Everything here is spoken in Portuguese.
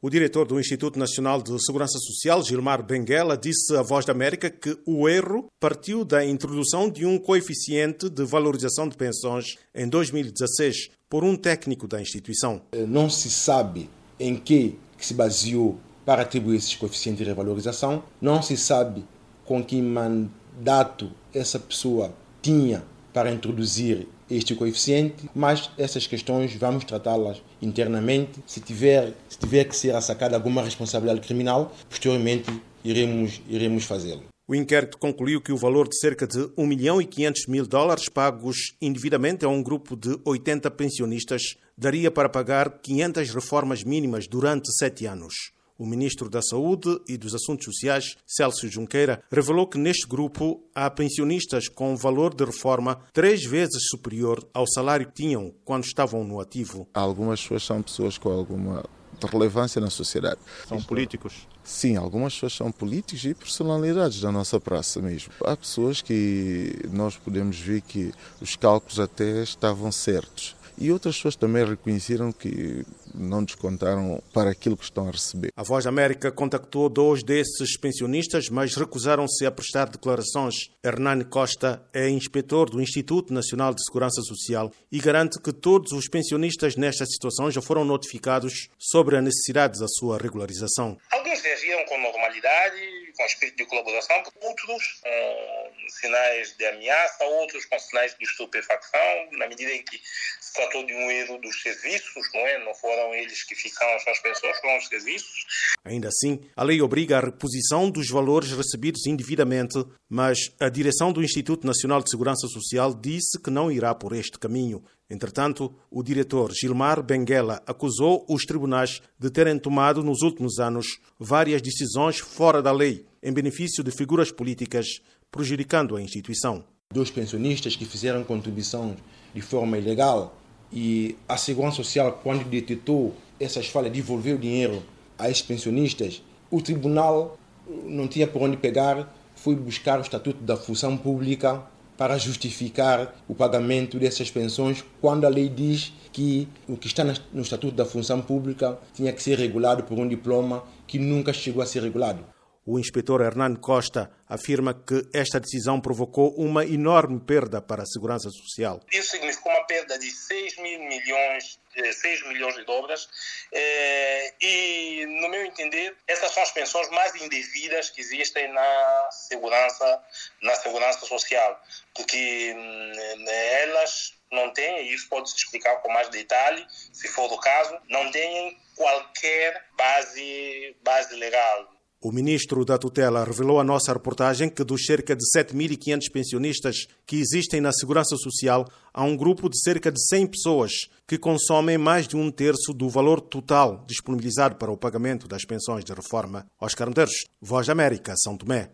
O diretor do Instituto Nacional de Segurança Social, Gilmar Benguela, disse à Voz da América que o erro partiu da introdução de um coeficiente de valorização de pensões em 2016 por um técnico da instituição. Não se sabe em que se baseou para atribuir esses coeficientes de revalorização, não se sabe com que mandato essa pessoa tinha para introduzir este coeficiente, mas essas questões vamos tratá-las internamente. Se tiver, se tiver que ser assacada alguma responsabilidade criminal, posteriormente iremos, iremos fazê-lo. O inquérito concluiu que o valor de cerca de 1 milhão e 500 mil dólares pagos indevidamente a um grupo de 80 pensionistas daria para pagar 500 reformas mínimas durante sete anos. O ministro da Saúde e dos Assuntos Sociais, Celso Junqueira, revelou que neste grupo há pensionistas com valor de reforma três vezes superior ao salário que tinham quando estavam no ativo. Algumas pessoas são pessoas com alguma relevância na sociedade. São políticos? Sim, algumas pessoas são políticos e personalidades da nossa praça mesmo. Há pessoas que nós podemos ver que os cálculos até estavam certos e outras pessoas também reconheceram que não descontaram para aquilo que estão a receber. A Voz da América contactou dois desses pensionistas, mas recusaram-se a prestar declarações. Hernani Costa é inspetor do Instituto Nacional de Segurança Social e garante que todos os pensionistas nesta situação já foram notificados sobre a necessidade da sua regularização. Alguns reagiram com normalidade, com espírito de colaboração, outros com sinais de ameaça, outros com sinais de estupefacção, na medida em que se tratou de um erro dos serviços, não é? Não foram eles que ficaram, as pessoas, foram os serviços. Ainda assim, a lei obriga a reposição dos valores recebidos indevidamente, mas a direção do Instituto Nacional de Segurança Social disse que não irá por este caminho. Entretanto, o diretor Gilmar Benguela acusou os tribunais de terem tomado nos últimos anos várias decisões fora da lei, em benefício de figuras políticas, prejudicando a instituição. Dois pensionistas que fizeram contribuição de forma ilegal e a Segurança Social, quando detectou essas falhas, devolveu o dinheiro a esses pensionistas, o tribunal não tinha por onde pegar, foi buscar o Estatuto da Função Pública para justificar o pagamento dessas pensões, quando a lei diz que o que está no Estatuto da Função Pública tinha que ser regulado por um diploma que nunca chegou a ser regulado. O inspetor Hernando Costa afirma que esta decisão provocou uma enorme perda para a segurança social. Isso significou uma perda de 6 mil milhões, 6 milhões de dólares eh, e, no meu entender, essas são as pensões mais indevidas que existem na segurança, na segurança social, porque hum, elas não têm, e isso pode se explicar com mais detalhe, se for o caso, não têm qualquer base, base legal o ministro da tutela revelou à nossa reportagem que dos cerca de 7.500 pensionistas que existem na Segurança Social, há um grupo de cerca de 100 pessoas que consomem mais de um terço do valor total disponibilizado para o pagamento das pensões de reforma. Oscar Medeiros, Voz da América, São Tomé.